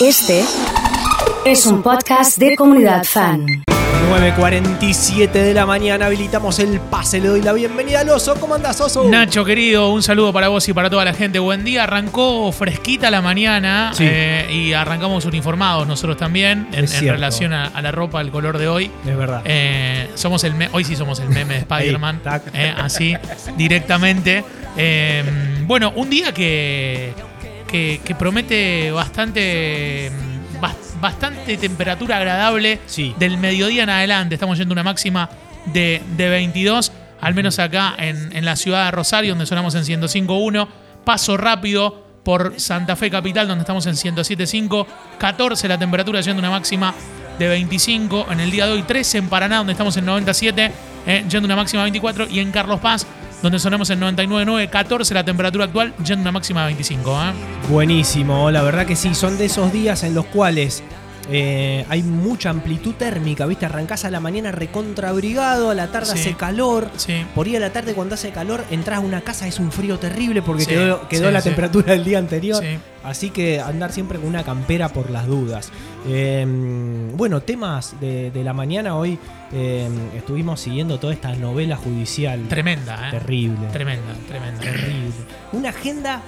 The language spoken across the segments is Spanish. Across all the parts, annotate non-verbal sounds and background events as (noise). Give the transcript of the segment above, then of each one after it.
Este es un podcast de comunidad fan. 9.47 de la mañana habilitamos el pase. Le doy la bienvenida al oso. ¿Cómo andás, oso? Nacho, querido, un saludo para vos y para toda la gente. Buen día. Arrancó fresquita la mañana Sí. eh, y arrancamos uniformados nosotros también en, relación a, a la ropa, al color de hoy. Es verdad. Eh, somos el me- hoy sí somos el meme de Spider-Man. Eh, así, directamente. Eh, bueno, un día que, que, que promete bastante. bas- Bastante temperatura agradable Sí. del mediodía en adelante. Estamos yendo a una máxima de, de 22, al menos acá en, en la ciudad de Rosario, donde sonamos en 105.1. Paso rápido por Santa Fe Capital, donde estamos en 107.5. 14 la temperatura, yendo a una máxima de 25. En el día de hoy, 13 en Paraná, donde estamos en 97, eh, yendo a una máxima de 24. Y en Carlos Paz, donde sonamos en 99.9. 14 la temperatura actual, yendo una máxima de 25. ¿eh? Buenísimo, la verdad que sí, son de esos días en los cuales eh, hay mucha amplitud térmica, ¿viste? Arrancás a la mañana recontrabrigado, a la tarde Sí. hace calor. Sí. Por ahí a la tarde cuando hace calor entras a una casa, es un frío terrible porque Sí, quedó, la temperatura del día anterior. Sí. Así que andar siempre con una campera por las dudas. Eh, bueno, temas de, de la mañana hoy eh, estuvimos siguiendo toda esta novela judicial. Tremenda, ¿eh? Terrible. Tremenda, tremenda. Terrible. Una agenda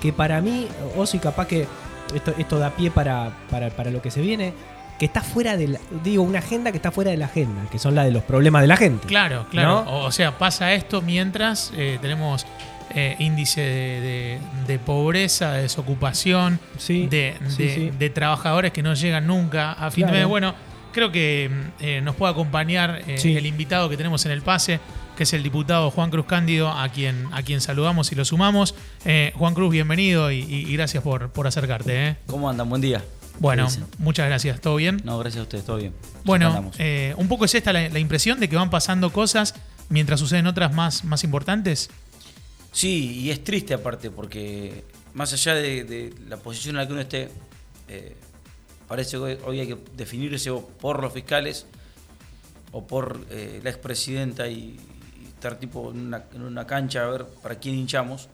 que para mí, Oso, y capaz que esto, esto da pie para, para, para lo que se viene, que está fuera de la, digo, una agenda que está fuera de la agenda, que son la de los problemas de la gente. Claro, claro. ¿No? O, sea, pasa esto mientras eh, tenemos eh, índice de, de- de pobreza, de desocupación, Sí, de, sí, de- sí. de trabajadores que no llegan nunca a fin Claro. de mes. Bueno, creo que eh, nos puede acompañar el invitado que tenemos en el pase, que es el diputado Juan Cruz Cándido, a quien, a quien saludamos y lo sumamos. Eh, Juan Cruz, bienvenido y, gracias por, por acercarte. ¿eh? ¿Cómo andan? Buen día. Bueno, muchas gracias. ¿Todo bien? No, gracias a ustedes, todo bien. Bueno, eh, un poco es esta la, la impresión de que van pasando cosas mientras suceden otras más, más importantes. Sí, y es triste aparte, porque más allá de, de la posición en la que uno esté, eh, parece que hoy, hay que definirse por los fiscales o por eh, la expresidenta y estar tipo en una, en una cancha a ver para quién hinchamos.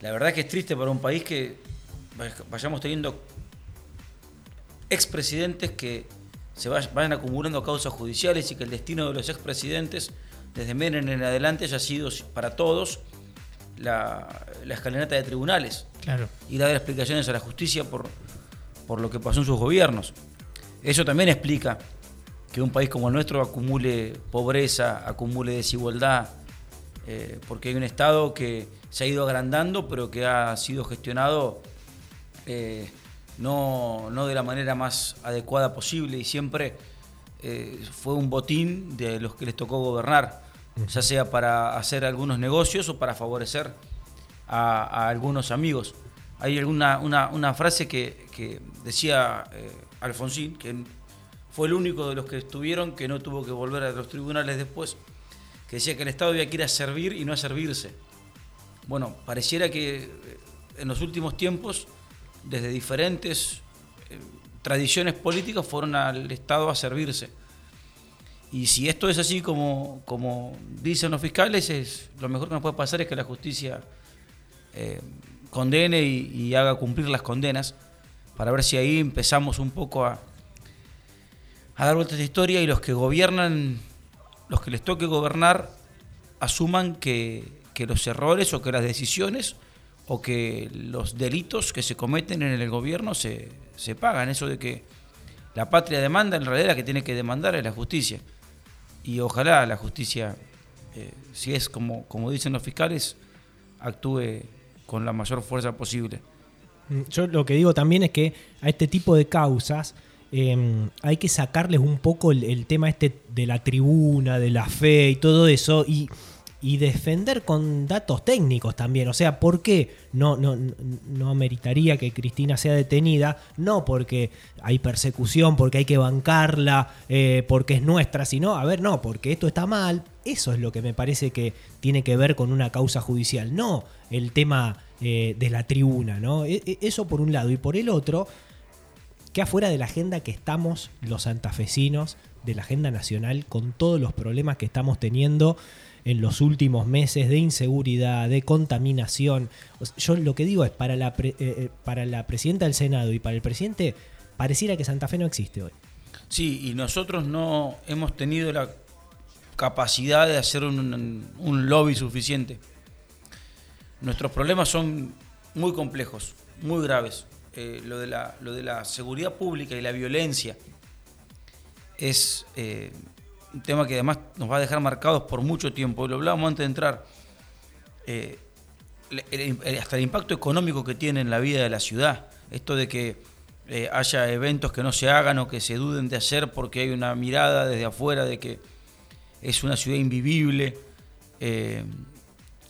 La verdad que es triste para un país que vay- vayamos teniendo expresidentes que se vay- vayan acumulando causas judiciales y que el destino de los expresidentes, desde Menem en adelante, haya sido para todos la, la escalinata de tribunales Claro. y dar explicaciones a la justicia por, por lo que pasó en sus gobiernos. Eso también explica que un país como el nuestro acumule pobreza, acumule desigualdad, eh, porque hay un Estado que se ha ido agrandando, pero que ha sido gestionado eh, no, no de la manera más adecuada posible y siempre eh, fue un botín de los que les tocó gobernar, ya sea para hacer algunos negocios o para favorecer a, a algunos amigos. Hay alguna una, una frase que, que decía Alfonsín, que fue el único de los que estuvieron que no tuvo que volver a los tribunales después, que decía que el Estado había que ir a servir y no a servirse. Bueno, pareciera que eh, en los últimos tiempos, desde diferentes eh, tradiciones políticas, fueron al Estado a servirse. Y si esto es así como, como dicen los fiscales, es, lo mejor que nos puede pasar es que la justicia eh, condene y, y haga cumplir las condenas, para ver si ahí empezamos un poco a, a dar vueltas de historia y los que gobiernan, los que les toque gobernar, asuman que, que los errores o que las decisiones o que los delitos que se cometen en el gobierno se, se pagan. Eso de que la patria demanda, en realidad la que tiene que demandar es la justicia. Y ojalá la justicia, eh, si es como, como dicen los fiscales, actúe con la mayor fuerza posible. Mm, Yo lo que digo también es que a este tipo de causas eh, hay que sacarles un poco el, tema este de la tribuna, de la fe y todo eso, y, defender con datos técnicos también. O sea, ¿por qué no, no, no ameritaría que Cristina sea detenida? No porque hay persecución, porque hay que bancarla, eh, porque es nuestra, sino, a ver, no, porque esto está mal. Eso es lo que me parece que tiene que ver con una causa judicial, no el tema eh, de la tribuna, ¿no? E- e- Eso por un lado. Y por el otro, qué afuera de la agenda que estamos los santafesinos, de la agenda nacional, con todos los problemas que estamos teniendo en los últimos meses de inseguridad, de contaminación. Yo lo que digo es, para la, eh, eh, para la presidenta del Senado y para el presidente, pareciera que Santa Fe no existe hoy. Sí, y nosotros no hemos tenido la capacidad de hacer un, lobby suficiente. Nuestros problemas son muy complejos, muy graves. Eh, lo, de la, lo de la seguridad pública y la violencia es un tema que además nos va a dejar marcados por mucho tiempo. Lo hablábamos antes de entrar. Eh, hasta el impacto económico que tiene en la vida de la ciudad. Esto de que eh, haya eventos que no se hagan o que se duden de hacer porque hay una mirada desde afuera de que es una ciudad invivible. Eh,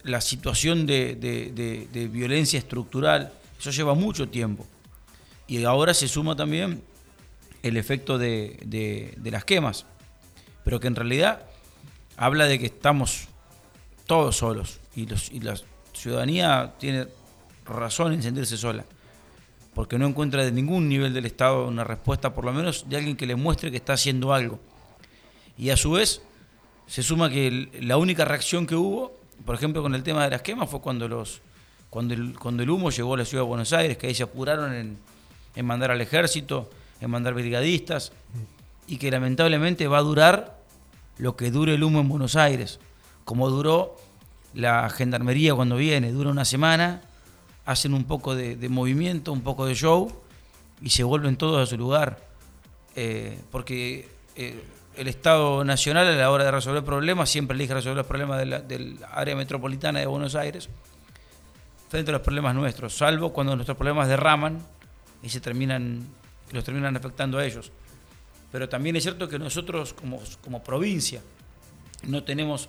la situación de, violencia estructural, eso lleva mucho tiempo. Y ahora se suma también el efecto de las quemas. Pero que en realidad habla de que estamos todos solos. Y, la ciudadanía tiene razón en sentirse sola, porque no encuentra de ningún nivel del Estado una respuesta, por lo menos de alguien que le muestre que está haciendo algo. Y a su vez se suma que la única reacción que hubo, por ejemplo con el tema de las quemas, fue cuando, los, cuando, el, cuando el humo llegó a la ciudad de Buenos Aires, que ahí se apuraron en, en mandar al ejército, en mandar brigadistas, y que lamentablemente va a durar lo que dure el humo en Buenos Aires, como duró la gendarmería cuando viene, dura una semana, hacen un poco de, movimiento, un poco de show y se vuelven todos a su lugar. Eh, porque eh, el Estado Nacional a la hora de resolver problemas siempre elige resolver los problemas del área metropolitana de Buenos Aires frente a los problemas nuestros, salvo cuando nuestros problemas derraman y se terminan, los terminan afectando a ellos pero también es cierto que nosotros como, como provincia no tenemos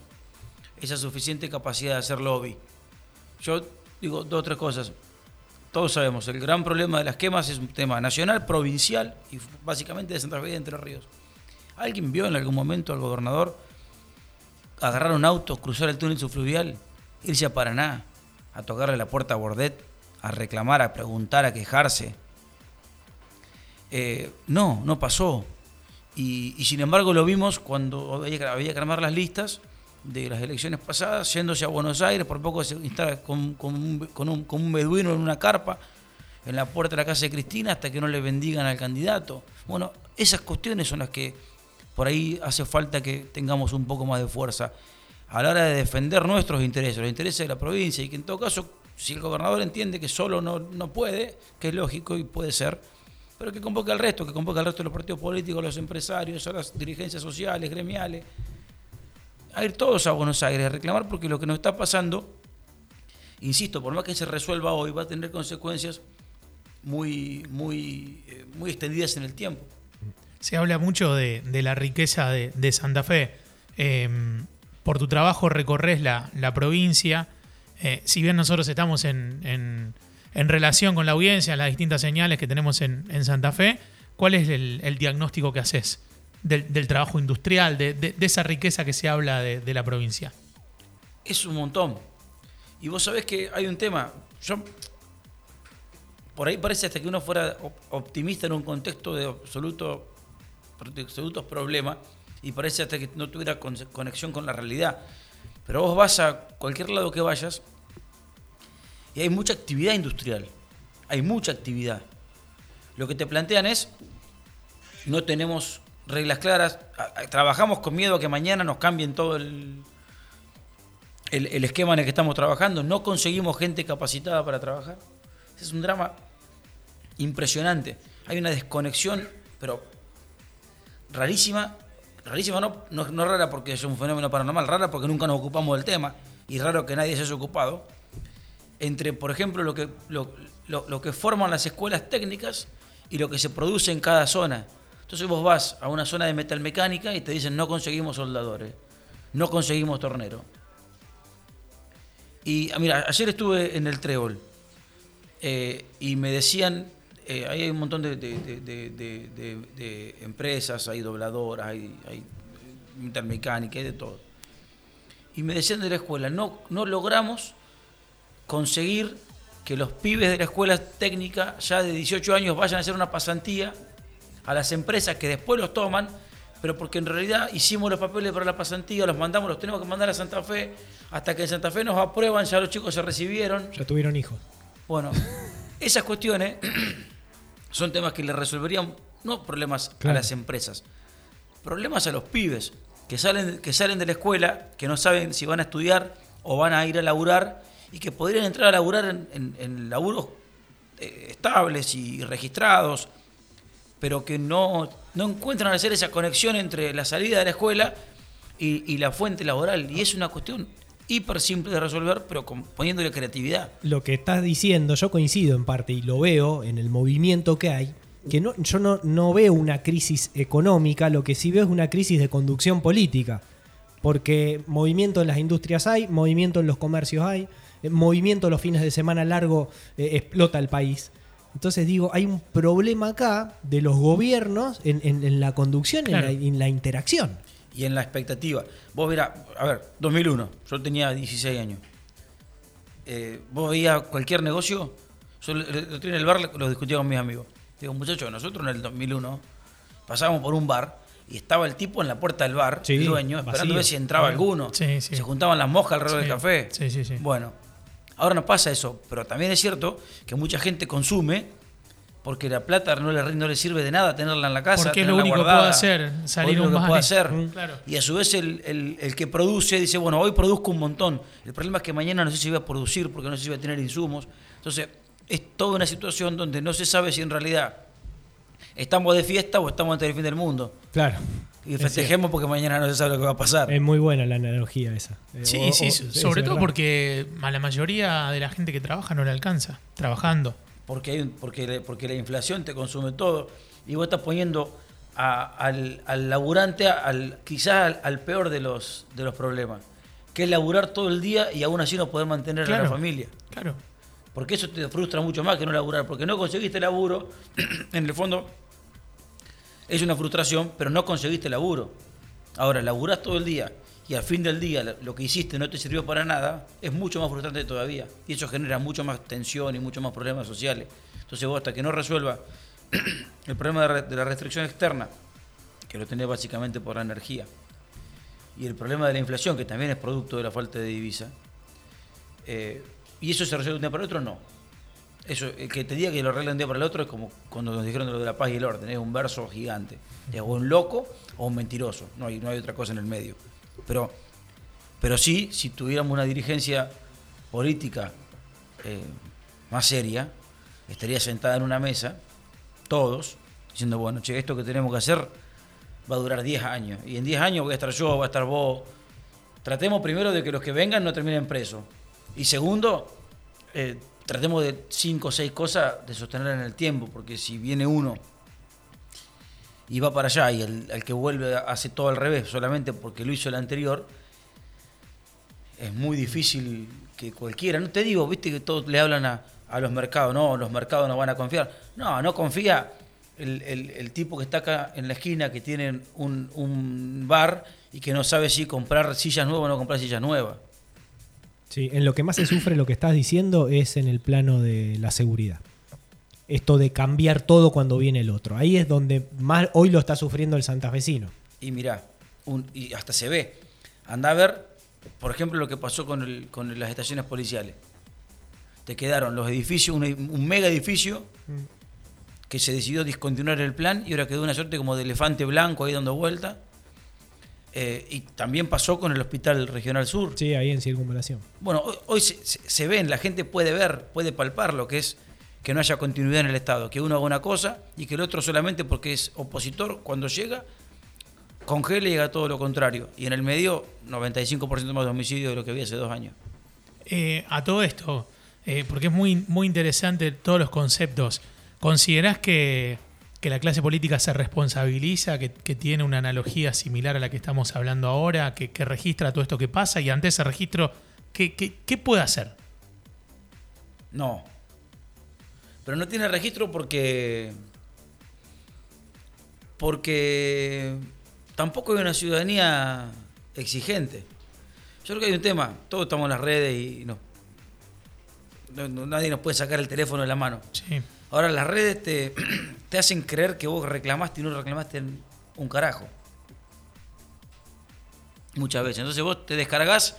esa suficiente capacidad de hacer lobby. Yo digo dos o tres cosas. Todos sabemos, el gran problema de las quemas es un tema nacional, provincial y básicamente de Santa Fe de Entre Ríos. ¿Alguien vio en algún momento al gobernador agarrar un auto, cruzar el túnel subfluvial, irse a Paraná, a tocarle la puerta a Bordet, a reclamar, a preguntar, a quejarse? Eh, no, no pasó. Y, sin embargo lo vimos cuando había, que armar las listas de las elecciones pasadas, yéndose a Buenos Aires, por poco se instala con, un, con, beduino en una carpa en la puerta de la casa de Cristina hasta que no le bendigan al candidato. Bueno, esas cuestiones son las que por ahí hace falta que tengamos un poco más de fuerza a la hora de defender nuestros intereses, los intereses de la provincia, y que en todo caso, si el gobernador entiende que solo no, no puede, que es lógico y puede ser, pero que convoque al resto, que convoque al resto de los partidos políticos, los empresarios, a las dirigencias sociales, gremiales, a ir todos a Buenos Aires a reclamar porque lo que nos está pasando, insisto, por más que se resuelva hoy, va a tener consecuencias muy, muy, eh, muy extendidas en el tiempo. Se habla mucho de, la riqueza de, Santa Fe. Em, por tu trabajo recorres la, provincia. Eh, si bien nosotros estamos en en relación con la audiencia, las distintas señales que tenemos en, Santa Fe, ¿cuál es el, diagnóstico que haces del, trabajo industrial, de, esa riqueza que se habla de, la provincia? Es un montón. Y vos sabés que hay un tema. Por ahí parece hasta que uno fuera optimista en un contexto de absoluto, absolutos problemas y parece hasta que no tuviera conexión con la realidad. Pero vos vas a cualquier lado que vayas y hay mucha actividad industrial. Hay mucha actividad. Lo que te plantean es, no tenemos reglas claras, trabajamos con miedo a que mañana nos cambien todo el, el, esquema en el que estamos trabajando, no conseguimos gente capacitada para trabajar. es un drama impresionante. Hay una desconexión, pero rarísima, rarísima no, no, no rara porque es un fenómeno paranormal, rara porque nunca nos ocupamos del tema y raro que nadie se haya ocupado entre, por ejemplo, lo que, lo, que forman las escuelas técnicas y lo que se produce en cada zona. Entonces vos vas a una zona de metalmecánica y te dicen no conseguimos soldadores, no conseguimos tornero. Y ah, mira, ayer estuve en el Trébol eh, y me decían, eh, hay un montón de, empresas, hay dobladoras, hay, hay metalmecánica, hay de todo. Y me decían de la escuela, no, no logramos conseguir que los pibes de la escuela técnica ya de 18 años vayan a hacer una pasantía a las empresas que después los toman, pero porque en realidad hicimos los papeles para la pasantía, los mandamos, los tenemos que mandar a Santa Fe, hasta que en Santa Fe nos aprueban, ya los chicos se recibieron. Ya tuvieron hijos. Bueno, (laughs) esas cuestiones (clears throat) son temas que le resolverían no problemas a las empresas, problemas a los pibes que salen, que salen de la escuela, que no saben si van a estudiar o van a ir a laburar y que podrían entrar a laburar en, en- laburos eh, estables y registrados, pero que no, no encuentran hacer esa conexión entre la salida de la escuela y, y la fuente laboral. Y es una cuestión hiper simple de resolver, pero con- poniéndole creatividad. Lo que estás diciendo, yo coincido en parte y lo veo en el movimiento que hay, que no, yo no, no veo una crisis económica, lo que sí veo es una crisis de conducción política. Porque movimiento en las industrias hay, movimiento en los comercios hay, movimiento los fines de semana largo eh, explota el país. Entonces digo, hay un problema acá de los gobiernos en, en- en la conducción, Claro. en, la, en la interacción. y en la expectativa. Vos mirá, a ver, 2001, yo tenía 16 años. Eh, vos veías cualquier negocio, yo lo en el bar, lo discutía con mis amigos. Digo, muchachos, nosotros en el 2001 pasábamos por un bar y estaba el tipo en la puerta del bar, Sí, el dueño, esperando vacío. ver si entraba alguno. Sí, sí. Se juntaban las moscas alrededor Sí, del café. sí, sí, sí. Bueno, ahora no pasa eso, pero también es cierto que mucha gente consume porque la plata no le, no le sirve de nada tenerla en la casa. Porque es lo único que puede hacer, salir un lo que vale. puede hacer. Mm, claro. Y a su vez el, el- el que produce dice, bueno, hoy produzco un montón. El problema es que mañana no sé si voy a producir porque no sé si voy a tener insumos. Entonces, es toda una situación donde no se sabe si en realidad estamos de fiesta o estamos ante el fin del mundo. Claro. Y Es festejemos porque mañana no se sabe lo que va a pasar. Es muy buena la analogía esa. Eh, Sí, o- sí, o- sobre todo verdad. porque a la mayoría de la gente que trabaja no le alcanza, trabajando. porque, hay porque, porque la inflación te consume todo y vos estás poniendo a- al, al laburante al, quizás al, al peor de los, de los problemas, que es laburar todo el día y aún así no poder mantener a la familia. Claro. Porque eso te frustra mucho más que no laburar, porque no conseguiste laburo, (clears throat) en el fondo es una frustración, pero no conseguiste laburo. Ahora, laburás todo el día y al fin del día lo- que hiciste no te sirvió para nada, es mucho más frustrante todavía. Y eso genera mucho más tensión y mucho más problemas sociales. Entonces vos hasta que no resuelva (clears throat) el problema de, la restricción externa, que lo tenés básicamente por la energía, y el problema de la inflación, que también es producto de la falta de divisa, eh, y eso se resuelve de un día para otro, no. Eso, el que te diga que lo arregla de un día para el otro es como cuando nos dijeron de lo de la paz y el orden, es un verso gigante. Es o un loco o un mentiroso, no hay, no hay otra cosa en el medio. Pero, pero sí, si tuviéramos una dirigencia política eh, más seria, estaría sentada en una mesa, todos, diciendo, bueno, che, esto que tenemos que hacer va a durar 10 años. Y en 10 años voy a estar yo, va a estar vos. Tratemos primero de que los que vengan no terminen presos. Y segundo, eh, tratemos de 5 o 6 cosas de sostener en el tiempo, porque si viene uno y va para allá y el, que vuelve hace todo al revés solamente porque lo hizo el anterior, es muy difícil que cualquiera, no te digo, viste que todos le hablan a, a los mercados, no, los mercados no van a confiar. No, no confía el, el- el tipo que está acá en la esquina que tiene un, un bar y que no sabe si comprar sillas nuevas o no comprar sillas nuevas. Sí, en lo que más se sufre lo que estás diciendo es en el plano de la seguridad. Esto de cambiar todo cuando viene el otro. Ahí es donde más hoy lo está sufriendo el santafesino. Y mirá, un- y hasta se ve. Anda a ver, por ejemplo, lo que pasó con, el- con las estaciones policiales. Te quedaron los edificios, un, un mega edificio que se decidió discontinuar el plan y ahora quedó una suerte como de elefante blanco ahí dando vuelta. Eh, y también pasó con el Hospital Regional Sur. Sí, ahí en circunvalación. Bueno, hoy, hoy se, ven, la gente puede ver, puede palpar lo que es que no haya continuidad en el Estado, que uno haga una cosa y que el otro solamente porque es opositor, cuando llega, congela y haga todo lo contrario. Y en el medio, 95% más de homicidios de lo que había hace dos años. Eh, a todo esto, eh, porque es muy, muy interesante todos los conceptos, ¿considerás que, que la clase política se responsabiliza, que, que tiene una analogía similar a la que estamos hablando ahora, que, que registra todo esto que pasa y ante ese registro, ¿qué, qué, qué puede hacer? No. Pero no tiene registro porque. Porque tampoco hay una ciudadanía exigente. Yo creo que hay un tema. Todos estamos en las redes y no- no- nadie nos puede sacar el teléfono de la mano. Sí. Ahora las redes te, te hacen creer que vos reclamaste y no reclamaste en un carajo. Muchas veces. Entonces vos te descargas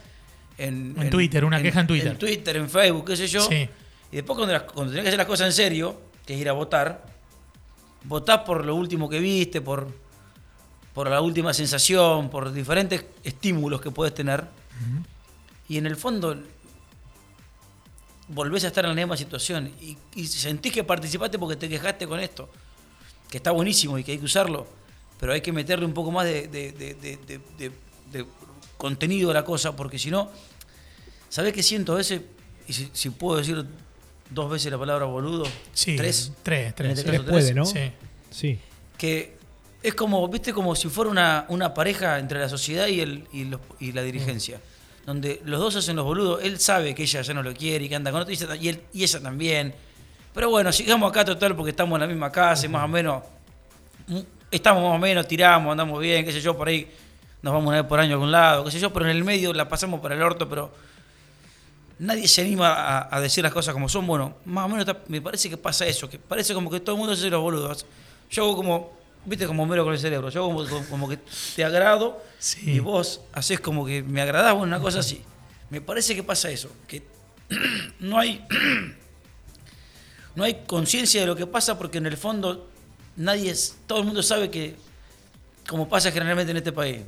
en, En Twitter, una queja en Twitter. En Twitter, en Facebook, qué sé yo. Sí. Y después cuando, las- cuando tenés que hacer las cosas en serio, que es ir a votar, votás por lo último que viste, por, por la última sensación, por diferentes estímulos que puedes tener. Y en el fondo volvés a estar en la misma situación y, y sentís que participaste porque te quejaste con esto, que está buenísimo y que hay que usarlo, pero hay que meterle un poco más de, de- de- de- contenido a la cosa, porque si no, ¿sabés qué siento a veces? Y si, si puedo decir dos veces la palabra boludo, Sí. tres, Tres, tres. este. Tres puede, ¿no? Sí. Sí. que es como, viste, como si fuera una, una pareja entre la sociedad y, el, y, los- y la dirigencia. Donde los dos hacen los boludos, él sabe que ella ya no lo quiere y que anda con otro, y ella, y él- y ella también. Pero bueno, sigamos acá total porque estamos en la misma casa y más o menos, estamos más o menos, tiramos, andamos bien, qué sé yo, por ahí nos vamos una vez por año a algún lado, qué sé yo, pero en el medio la pasamos para el orto, pero nadie se anima a, a decir las cosas como son. Bueno, más o menos está- me parece que pasa eso, que parece como que todo el mundo hace los boludos. Yo hago como, viste, como mero con el cerebro, yo hago como, como- como que te agrado Sí. y vos haces como que me agradás, bueno, una cosa así. Me parece que pasa eso, que (clears throat) no hay, (clears throat) no hay conciencia de lo que pasa porque en el fondo nadie, es, todo el mundo sabe que, como pasa generalmente en este país,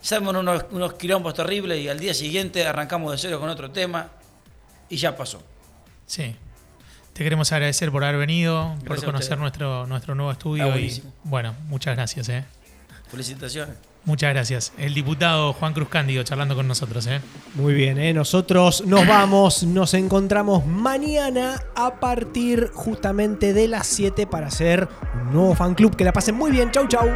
Hacemos unos, unos quilombos terribles y al día siguiente arrancamos de cero con otro tema y ya pasó. Sí. Te queremos agradecer por haber venido, por Gracias conocer nuestro, nuestro nuevo estudio. Y bueno, muchas gracias, ¿eh? Felicitaciones. Muchas gracias. El diputado Juan Cruz Cándido charlando con nosotros, ¿eh? Muy bien, ¿eh? nosotros nos (coughs) vamos, nos encontramos mañana a partir justamente de las 7 para hacer un nuevo fan club. Que la pasen muy bien, chau chau.